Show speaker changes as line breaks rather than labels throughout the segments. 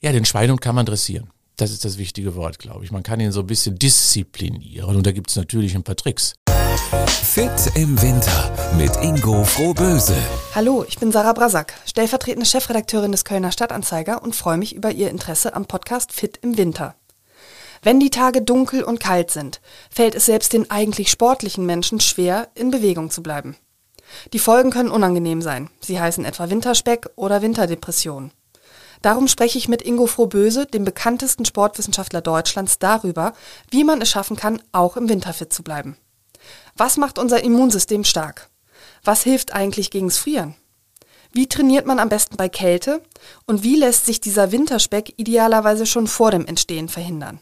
Ja, den Schweinehund kann man dressieren. Das ist das wichtige Wort, glaube ich. Man kann ihn so ein bisschen disziplinieren und da gibt es natürlich ein paar Tricks.
Fit im Winter mit Ingo Frohböse.
Hallo, ich bin Sarah Brasak, stellvertretende Chefredakteurin des Kölner Stadtanzeiger und freue mich über Ihr Interesse am Podcast Fit im Winter. Wenn die Tage dunkel und kalt sind, fällt es selbst den eigentlich sportlichen Menschen schwer, in Bewegung zu bleiben. Die Folgen können unangenehm sein. Sie heißen etwa Winterspeck oder Winterdepression. Darum spreche ich mit Ingo Frohböse, dem bekanntesten Sportwissenschaftler Deutschlands, darüber, wie man es schaffen kann, auch im Winter fit zu bleiben. Was macht unser Immunsystem stark? Was hilft eigentlich gegens Frieren? Wie trainiert man am besten bei Kälte? Und wie lässt sich dieser Winterspeck idealerweise schon vor dem Entstehen verhindern?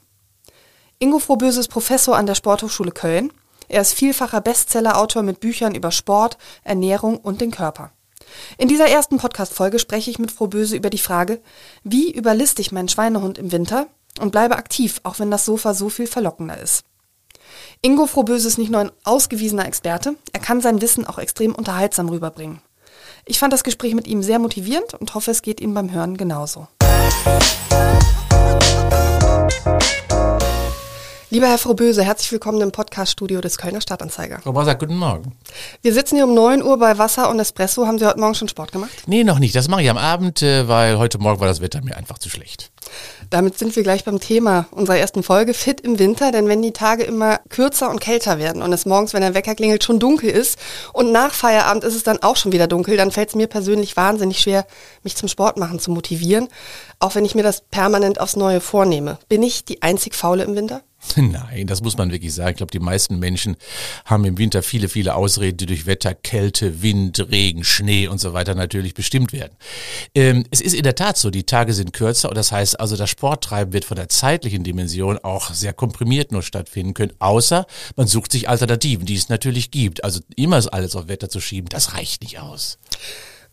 Ingo Frohböse ist Professor an der Sporthochschule Köln. Er ist vielfacher Bestsellerautor mit Büchern über Sport, Ernährung und den Körper. In dieser ersten Podcast-Folge spreche ich mit Frau Böse über die Frage, wie überliste ich meinen Schweinehund im Winter und bleibe aktiv, auch wenn das Sofa so viel verlockender ist. Ingo Frohböse ist nicht nur ein ausgewiesener Experte, er kann sein Wissen auch extrem unterhaltsam rüberbringen. Ich fand das Gespräch mit ihm sehr motivierend und hoffe, es geht Ihnen beim Hören genauso. Lieber Herr Frohböse, herzlich willkommen im Podcaststudio des Kölner Stadtanzeiger.
Frau Basak, guten Morgen.
Wir sitzen hier um 9 Uhr bei Wasser und Espresso. Haben Sie heute Morgen schon Sport gemacht?
Nee, noch nicht. Das mache ich am Abend, äh, weil heute Morgen war das Wetter mir einfach zu schlecht.
Damit sind wir gleich beim Thema unserer ersten Folge, fit im Winter. Denn wenn die Tage immer kürzer und kälter werden und es morgens, wenn der Wecker klingelt, schon dunkel ist und nach Feierabend ist es dann auch schon wieder dunkel, dann fällt es mir persönlich wahnsinnig schwer, mich zum Sport machen zu motivieren. Auch wenn ich mir das permanent aufs Neue vornehme. Bin ich die einzig Faule im Winter?
Nein, das muss man wirklich sagen. Ich glaube, die meisten Menschen haben im Winter viele, viele Ausreden, die durch Wetter, Kälte, Wind, Regen, Schnee und so weiter natürlich bestimmt werden. Ähm, es ist in der Tat so, die Tage sind kürzer und das heißt also, das Sporttreiben wird von der zeitlichen Dimension auch sehr komprimiert nur stattfinden können, außer man sucht sich Alternativen, die es natürlich gibt. Also immer alles auf Wetter zu schieben, das reicht nicht aus.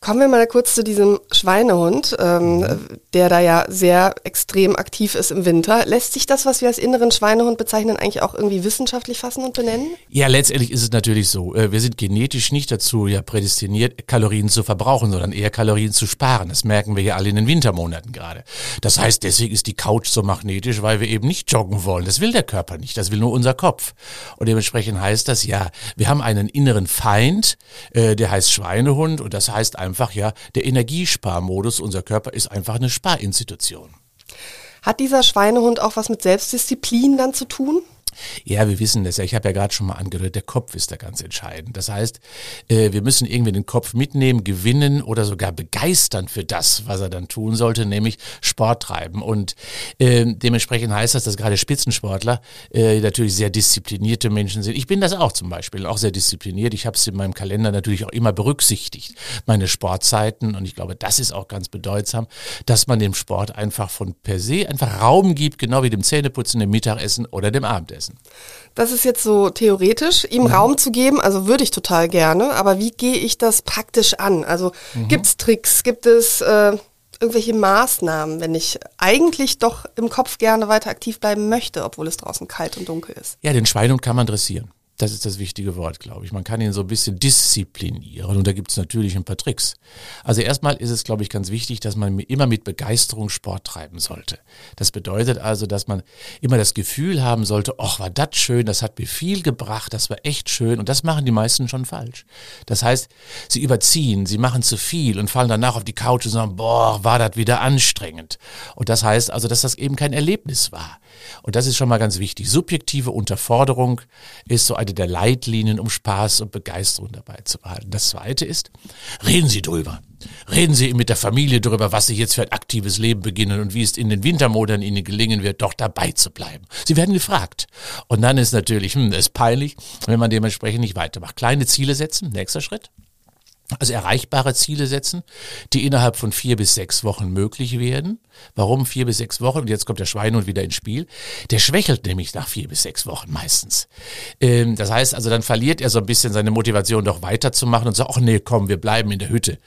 Kommen wir mal kurz zu diesem Schweinehund, ähm, mhm. der da ja sehr extrem aktiv ist im Winter. Lässt sich das, was wir als inneren Schweinehund bezeichnen, eigentlich auch irgendwie wissenschaftlich fassen und benennen?
Ja, letztendlich ist es natürlich so. Äh, wir sind genetisch nicht dazu ja prädestiniert, Kalorien zu verbrauchen, sondern eher Kalorien zu sparen. Das merken wir ja alle in den Wintermonaten gerade. Das heißt, deswegen ist die Couch so magnetisch, weil wir eben nicht joggen wollen. Das will der Körper nicht, das will nur unser Kopf. Und dementsprechend heißt das ja, wir haben einen inneren Feind, äh, der heißt Schweinehund und das heißt einfach, einfach ja der Energiesparmodus. Unser Körper ist einfach eine Sparinstitution.
Hat dieser Schweinehund auch was mit Selbstdisziplin dann zu tun?
Ja, wir wissen das ja. Ich habe ja gerade schon mal angedeutet, der Kopf ist da ganz entscheidend. Das heißt, äh, wir müssen irgendwie den Kopf mitnehmen, gewinnen oder sogar begeistern für das, was er dann tun sollte, nämlich Sport treiben. Und äh, dementsprechend heißt das, dass gerade Spitzensportler äh, natürlich sehr disziplinierte Menschen sind. Ich bin das auch zum Beispiel, auch sehr diszipliniert. Ich habe es in meinem Kalender natürlich auch immer berücksichtigt, meine Sportzeiten. Und ich glaube, das ist auch ganz bedeutsam, dass man dem Sport einfach von per se einfach Raum gibt, genau wie dem Zähneputzen, dem Mittagessen oder dem Abendessen essen.
Das ist jetzt so theoretisch, ihm mhm. Raum zu geben, also würde ich total gerne, aber wie gehe ich das praktisch an? Also mhm. gibt es Tricks, gibt es äh, irgendwelche Maßnahmen, wenn ich eigentlich doch im Kopf gerne weiter aktiv bleiben möchte, obwohl es draußen kalt und dunkel ist?
Ja, den Schweinehund kann man dressieren. Das ist das wichtige Wort, glaube ich. Man kann ihn so ein bisschen disziplinieren und da gibt es natürlich ein paar Tricks. Also erstmal ist es, glaube ich, ganz wichtig, dass man immer mit Begeisterung Sport treiben sollte. Das bedeutet also, dass man immer das Gefühl haben sollte, ach, war das schön, das hat mir viel gebracht, das war echt schön und das machen die meisten schon falsch. Das heißt, sie überziehen, sie machen zu viel und fallen danach auf die Couch und sagen, boah, war das wieder anstrengend. Und das heißt also, dass das eben kein Erlebnis war. Und das ist schon mal ganz wichtig. Subjektive Unterforderung ist so eine der Leitlinien, um Spaß und Begeisterung dabei zu behalten. Das zweite ist, reden Sie drüber. Reden Sie mit der Familie darüber, was Sie jetzt für ein aktives Leben beginnen und wie es in den Wintermonaten Ihnen gelingen wird, doch dabei zu bleiben. Sie werden gefragt. Und dann ist natürlich, hm, ist peinlich, wenn man dementsprechend nicht weitermacht. Kleine Ziele setzen, nächster Schritt. Also erreichbare Ziele setzen, die innerhalb von vier bis sechs Wochen möglich werden. Warum vier bis sechs Wochen? Und jetzt kommt der Schweinehund wieder ins Spiel. Der schwächelt nämlich nach vier bis sechs Wochen meistens. Ähm, das heißt also, dann verliert er so ein bisschen seine Motivation, doch weiterzumachen und sagt, ach nee, komm, wir bleiben in der Hütte.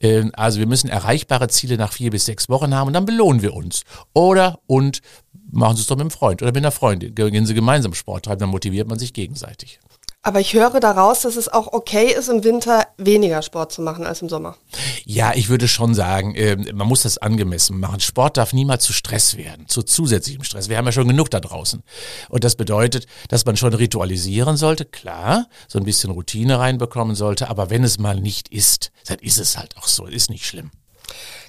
Ähm, also wir müssen erreichbare Ziele nach vier bis sechs Wochen haben und dann belohnen wir uns. Oder und machen Sie es doch mit einem Freund oder mit einer Freundin. Gehen Sie gemeinsam Sport treiben, dann motiviert man sich gegenseitig.
Aber ich höre daraus, dass es auch okay ist, im Winter weniger Sport zu machen als im Sommer.
Ja, ich würde schon sagen, äh, man muss das angemessen machen. Sport darf niemals zu Stress werden, zu zusätzlichem Stress. Wir haben ja schon genug da draußen. Und das bedeutet, dass man schon ritualisieren sollte, klar, so ein bisschen Routine reinbekommen sollte. Aber wenn es mal nicht ist, dann ist es halt auch so, ist nicht schlimm.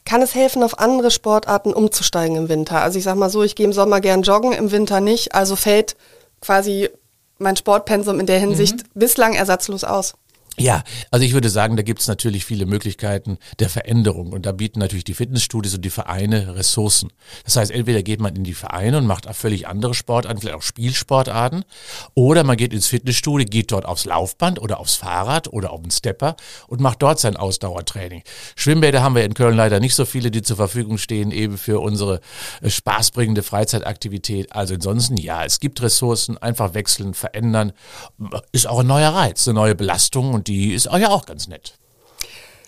Kann es helfen, auf andere Sportarten umzusteigen im Winter? Also ich sag mal so, ich gehe im Sommer gern joggen, im Winter nicht. Also fällt quasi mein Sportpensum in der Hinsicht mhm. bislang ersatzlos aus.
Ja, also ich würde sagen, da gibt es natürlich viele Möglichkeiten der Veränderung und da bieten natürlich die Fitnessstudios und die Vereine Ressourcen. Das heißt, entweder geht man in die Vereine und macht völlig andere Sportarten, vielleicht auch Spielsportarten, oder man geht ins Fitnessstudio, geht dort aufs Laufband oder aufs Fahrrad oder auf den Stepper und macht dort sein Ausdauertraining. Schwimmbäder haben wir in Köln leider nicht so viele, die zur Verfügung stehen, eben für unsere äh, spaßbringende Freizeitaktivität. Also ansonsten, ja, es gibt Ressourcen, einfach wechseln, verändern, ist auch ein neuer Reiz, eine neue Belastung und und die ist auch ja auch ganz nett.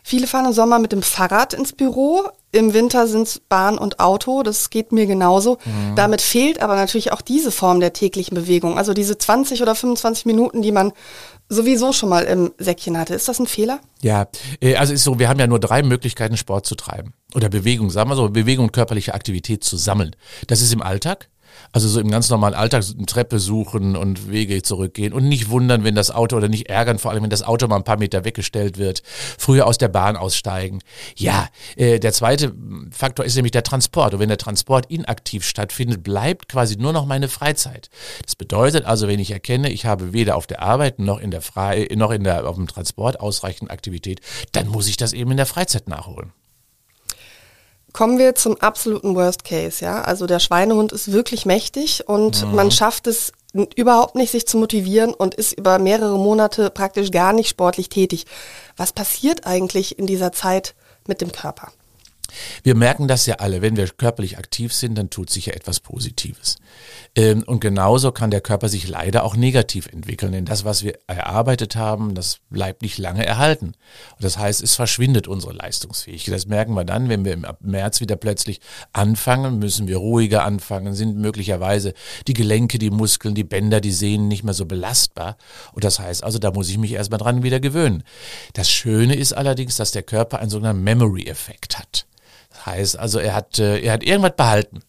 Viele fahren im Sommer mit dem Fahrrad ins Büro. Im Winter sind es Bahn und Auto. Das geht mir genauso. Mhm. Damit fehlt aber natürlich auch diese Form der täglichen Bewegung. Also diese 20 oder 25 Minuten, die man sowieso schon mal im Säckchen hatte. Ist das ein Fehler?
Ja, äh, also ist so, wir haben ja nur drei Möglichkeiten, Sport zu treiben. Oder Bewegung, sagen wir so, Bewegung und körperliche Aktivität zu sammeln. Das ist im Alltag. Also so im ganz normalen Alltag eine Treppe suchen und Wege zurückgehen und nicht wundern, wenn das Auto oder nicht ärgern, vor allem wenn das Auto mal ein paar Meter weggestellt wird, früher aus der Bahn aussteigen. Ja, äh, der zweite Faktor ist nämlich der Transport. Und wenn der Transport inaktiv stattfindet, bleibt quasi nur noch meine Freizeit. Das bedeutet also, wenn ich erkenne, ich habe weder auf der Arbeit noch in der Frei noch in der auf dem Transport ausreichend Aktivität, dann muss ich das eben in der Freizeit nachholen.
Kommen wir zum absoluten Worst Case, ja. Also der Schweinehund ist wirklich mächtig und mhm. man schafft es überhaupt nicht, sich zu motivieren und ist über mehrere Monate praktisch gar nicht sportlich tätig. Was passiert eigentlich in dieser Zeit mit dem Körper?
Wir merken das ja alle, wenn wir körperlich aktiv sind, dann tut sich ja etwas Positives. Ähm, und genauso kann der Körper sich leider auch negativ entwickeln, denn das, was wir erarbeitet haben, das bleibt nicht lange erhalten. Das heißt, es verschwindet unsere Leistungsfähigkeit. Das merken wir dann, wenn wir im März wieder plötzlich anfangen, müssen wir ruhiger anfangen, sind möglicherweise die Gelenke, die Muskeln, die Bänder, die Sehnen nicht mehr so belastbar. Und das heißt also, da muss ich mich erstmal dran wieder gewöhnen. Das Schöne ist allerdings, dass der Körper einen sogenannten Memory-Effekt hat. Heißt also, er hat, äh, er hat irgendwas behalten.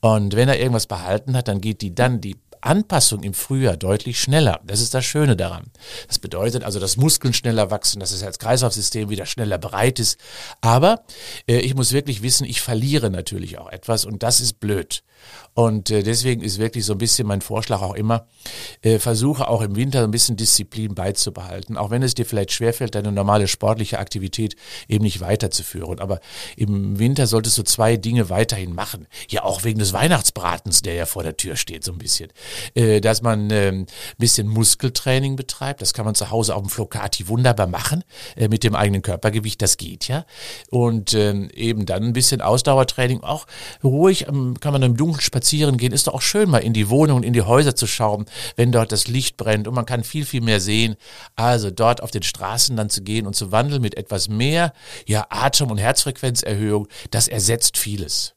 Und wenn er irgendwas behalten hat, dann geht die dann die Anpassung im Frühjahr deutlich schneller. Das ist das Schöne daran. Das bedeutet also, dass Muskeln schneller wachsen, dass das Herz-Kreislauf-System wieder schneller bereit ist. Aber äh, ich muss wirklich wissen, ich verliere natürlich auch etwas und das ist blöd. Und äh, deswegen ist wirklich so ein bisschen mein Vorschlag auch immer, äh, versuche auch im Winter ein bisschen Disziplin beizubehalten, auch wenn es dir vielleicht schwerfällt, deine normale sportliche Aktivität eben nicht weiterzuführen. Aber im Winter solltest du zwei Dinge weiterhin machen. Ja, auch wegen des Weihnachtsbratens, der ja vor der Tür steht, so ein bisschen. Äh, dass man ein bisschen Muskeltraining betreibt, das kann man zu Hause auf dem Flocati wunderbar machen, äh, mit dem eigenen Körpergewicht, das geht ja. Und äh, eben dann ein bisschen Ausdauertraining, auch ruhig, ähm, kann man im Dunkeln spazieren gehen, ist doch auch schön, mal in die Wohnungen, in die Häuser zu schauen, wenn dort das Licht brennt und man kann viel, viel mehr sehen. Also dort auf den Straßen dann zu gehen und zu wandeln mit etwas mehr, ja, Atem- und Herzfrequenzerhöhung, das ersetzt vieles.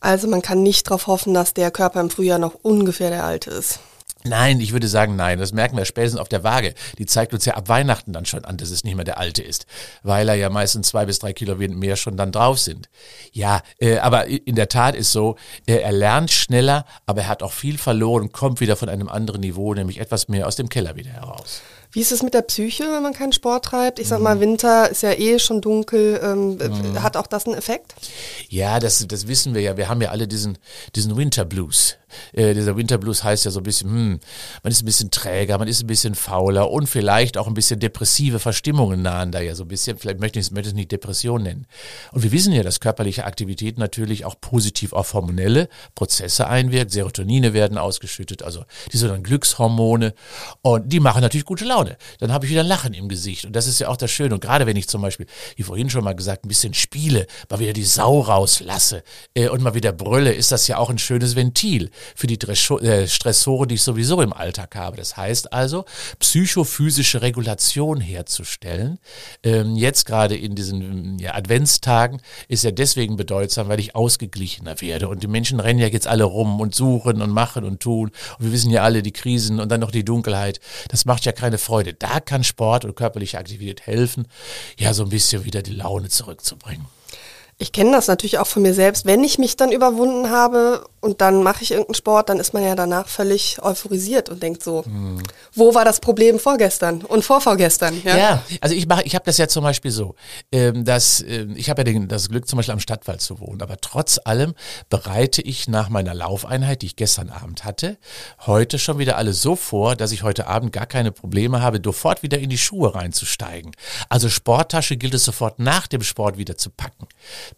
Also man kann nicht darauf hoffen, dass der Körper im Frühjahr noch ungefähr der alte ist.
Nein, ich würde sagen nein. Das merken wir spätestens auf der Waage. Die zeigt uns ja ab Weihnachten dann schon an, dass es nicht mehr der alte ist, weil er ja meistens zwei bis drei Kilo mehr schon dann drauf sind. Ja, äh, aber in der Tat ist so, äh, er lernt schneller, aber er hat auch viel verloren und kommt wieder von einem anderen Niveau, nämlich etwas mehr aus dem Keller wieder heraus.
Wie ist es mit der Psyche, wenn man keinen Sport treibt? Ich sag mal, mhm. Winter ist ja eh schon dunkel. Ähm, mhm. Hat auch das einen Effekt?
Ja, das, das wissen wir ja. Wir haben ja alle diesen, diesen Winter Blues. Äh, dieser Winter Blues heißt ja so ein bisschen, hm, man ist ein bisschen träger, man ist ein bisschen fauler und vielleicht auch ein bisschen depressive Verstimmungen nahen da ja so ein bisschen. Vielleicht möchte ich es, möchte nicht Depression nennen. Und wir wissen ja, dass körperliche Aktivität natürlich auch positiv auf hormonelle Prozesse einwirkt. Serotonine werden ausgeschüttet, also die sogenannten Glückshormone. Und die machen natürlich gute Laune. Laune. Dann habe ich wieder ein Lachen im Gesicht. Und das ist ja auch das Schöne. Und gerade wenn ich zum Beispiel, wie vorhin schon mal gesagt, ein bisschen spiele, mal wieder die Sau rauslasse äh, und mal wieder brülle, ist das ja auch ein schönes Ventil für die äh, Stressoren, die ich sowieso im Alltag habe. Das heißt also, psychophysische Regulation herzustellen. Ähm, jetzt gerade in diesen ja, Adventstagen ist ja deswegen bedeutsam, weil ich ausgeglichener werde. Und die Menschen rennen ja jetzt alle rum und suchen und machen und tun. Und wir wissen ja alle die Krisen und dann noch die Dunkelheit. Das macht ja keine Freude. Da kann Sport und körperliche Aktivität helfen, ja so ein bisschen wieder die Laune zurückzubringen.
Ich kenne das natürlich auch von mir selbst. Wenn ich mich dann überwunden habe und dann mache ich irgendeinen Sport, dann ist man ja danach völlig euphorisiert und denkt so, hm. wo war das Problem vorgestern und vorvorgestern?
Ja, ja also ich mache, ich habe das ja zum Beispiel so, ähm, dass äh, ich habe ja den, das Glück zum Beispiel am Stadtwald zu wohnen, aber trotz allem bereite ich nach meiner Laufeinheit, die ich gestern Abend hatte, heute schon wieder alles so vor, dass ich heute Abend gar keine Probleme habe, sofort wieder in die Schuhe reinzusteigen. Also Sporttasche gilt es sofort nach dem Sport wieder zu packen.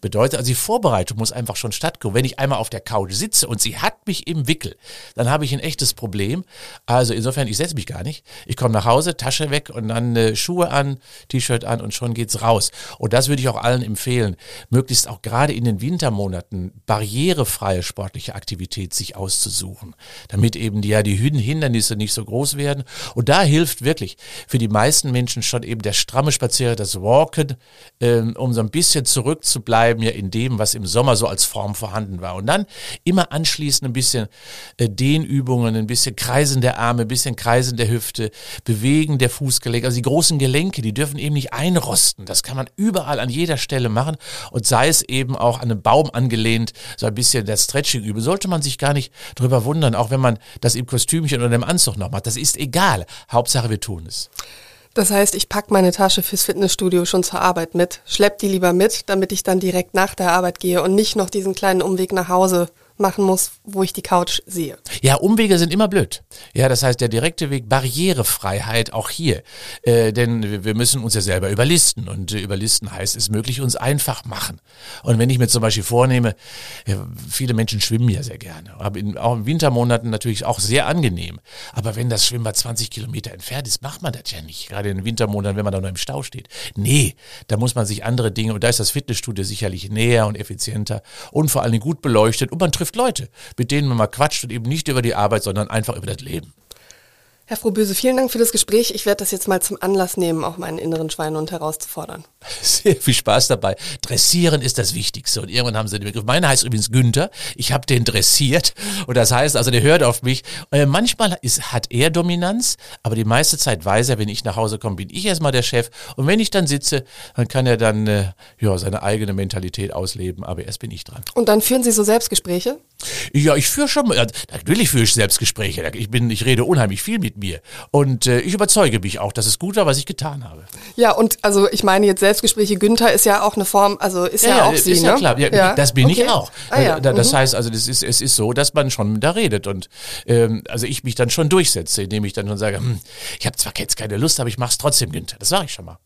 Bedeutet also, die Vorbereitung muss einfach schon stattkommen. Wenn ich einmal auf der Couch sitze und sie hat mich im Wickel, dann habe ich ein echtes Problem. Also insofern, ich setze mich gar nicht. Ich komme nach Hause, Tasche weg und dann äh, Schuhe an, T-Shirt an und schon geht's raus. Und das würde ich auch allen empfehlen, möglichst auch gerade in den Wintermonaten barrierefreie sportliche Aktivität sich auszusuchen, damit eben die, ja die Hindernisse nicht so groß werden. Und da hilft wirklich für die meisten Menschen schon eben der stramme Spazierer, das Walken, ähm, um so ein bisschen zurückzubleiben bleiben ja in dem, was im Sommer so als Form vorhanden war. Und dann immer anschließend ein bisschen äh, Dehnübungen, ein bisschen Kreisen der Arme, ein bisschen Kreisen der Hüfte, Bewegen der Fußgelenke. Also die großen Gelenke, die dürfen eben nicht einrosten. Das kann man überall an jeder Stelle machen. Und sei es eben auch an einem Baum angelehnt, so ein bisschen das Stretching üben, sollte man sich gar nicht drüber wundern, auch wenn man das im Kostümchen oder im Anzug noch macht. Das ist egal. Hauptsache, wir tun es.
Das heißt, ich packe meine Tasche fürs Fitnessstudio schon zur Arbeit mit, schlepp die lieber mit, damit ich dann direkt nach der Arbeit gehe und nicht noch diesen kleinen Umweg nach Hause machen muss, wo ich die Couch sehe.
Ja, Umwege sind immer blöd. Ja, das heißt, der direkte Weg, Barrierefreiheit auch hier. Äh, denn wir müssen uns ja selber überlisten. Und äh, überlisten heißt, es möglich uns einfach machen. Und wenn ich mir zum Beispiel vornehme, ja, viele Menschen schwimmen ja sehr gerne. Aber in, auch in Wintermonaten natürlich auch sehr angenehm. Aber wenn das Schwimmbad 20 Kilometer entfernt ist, macht man das ja nicht. Gerade in den Wintermonaten, wenn man da noch im Stau steht. Nee, da muss man sich andere Dinge, und da ist das Fitnessstudio sicherlich näher und effizienter und vor allem gut beleuchtet und man trifft Leute, mit denen man mal quatscht und eben nicht über die Arbeit, sondern einfach über das Leben.
Herr Frohböse, vielen Dank für das Gespräch. Ich werde das jetzt mal zum Anlass nehmen, auch meinen inneren Schweinehund herauszufordern.
Sehr viel Spaß dabei. Dressieren ist das Wichtigste. Und irgendwann haben sie den Begriff. Meiner heißt übrigens Günther. Ich habe den dressiert. Und das heißt, also der hört auf mich. Äh, manchmal ist, hat er Dominanz, aber die meiste Zeit weiß er, wenn ich nach Hause komme, bin ich erstmal der Chef. Und wenn ich dann sitze, dann kann er dann äh, ja, seine eigene Mentalität ausleben. Aber erst bin ich dran.
Und dann führen Sie so Selbstgespräche?
Ja, ich führe schon, natürlich führe ich Selbstgespräche. Ich bin, ich rede unheimlich viel mit mir. Und äh, ich überzeuge mich auch, dass es gut war, was ich getan habe.
Ja, und also ich meine jetzt Selbstgespräche, Günther ist ja auch eine Form, also ist ja, ja auch ist Sie, ja
ne? klar. Ja, ja. Das bin okay. ich auch. Ah, ja. Das mhm. heißt also, das ist, es ist so, dass man schon da redet und ähm, also ich mich dann schon durchsetze, indem ich dann schon sage, hm, ich habe zwar jetzt keine Lust, aber ich mache es trotzdem, Günther. Das sage ich schon mal.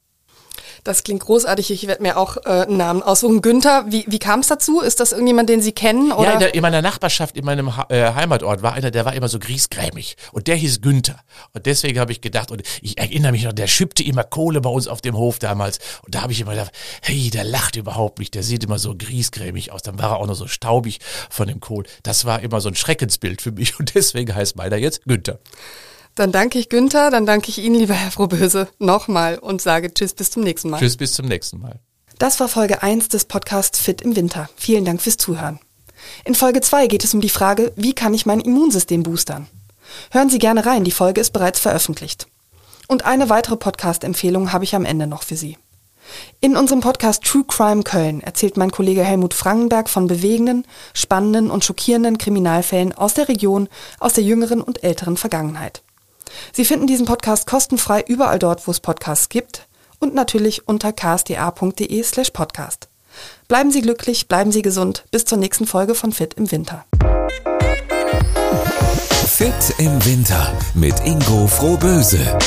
Das klingt großartig. Ich werde mir auch äh, einen Namen aussuchen. Günther, wie, wie kam es dazu? Ist das irgendjemand, den Sie kennen? Oder?
Ja, in, der, in meiner Nachbarschaft, in meinem ha äh, Heimatort war einer, der war immer so griesgrämig. Und der hieß Günther. Und deswegen habe ich gedacht, und ich erinnere mich noch, der schippte immer Kohle bei uns auf dem Hof damals. Und da habe ich immer gedacht, hey, der lacht überhaupt nicht. Der sieht immer so griesgrämig aus. Dann war er auch noch so staubig von dem Kohl. Das war immer so ein Schreckensbild für mich. Und deswegen heißt meiner jetzt Günther.
Dann danke ich Günther, dann danke ich Ihnen, lieber Herr Frohböse, nochmal und sage Tschüss, bis zum nächsten Mal.
Tschüss, bis zum nächsten Mal.
Das war Folge 1 des Podcasts Fit im Winter. Vielen Dank fürs Zuhören. In Folge 2 geht es um die Frage, wie kann ich mein Immunsystem boostern? Hören Sie gerne rein, die Folge ist bereits veröffentlicht. Und eine weitere Podcast-Empfehlung habe ich am Ende noch für Sie. In unserem Podcast True Crime Köln erzählt mein Kollege Helmut Frankenberg von bewegenden, spannenden und schockierenden Kriminalfällen aus der Region, aus der jüngeren und älteren Vergangenheit. Sie finden diesen Podcast kostenfrei überall dort, wo es Podcasts gibt und natürlich unter ksda.de slash podcast. Bleiben Sie glücklich, bleiben Sie gesund. Bis zur nächsten Folge von Fit im Winter.
Fit im Winter mit Ingo Frohböse.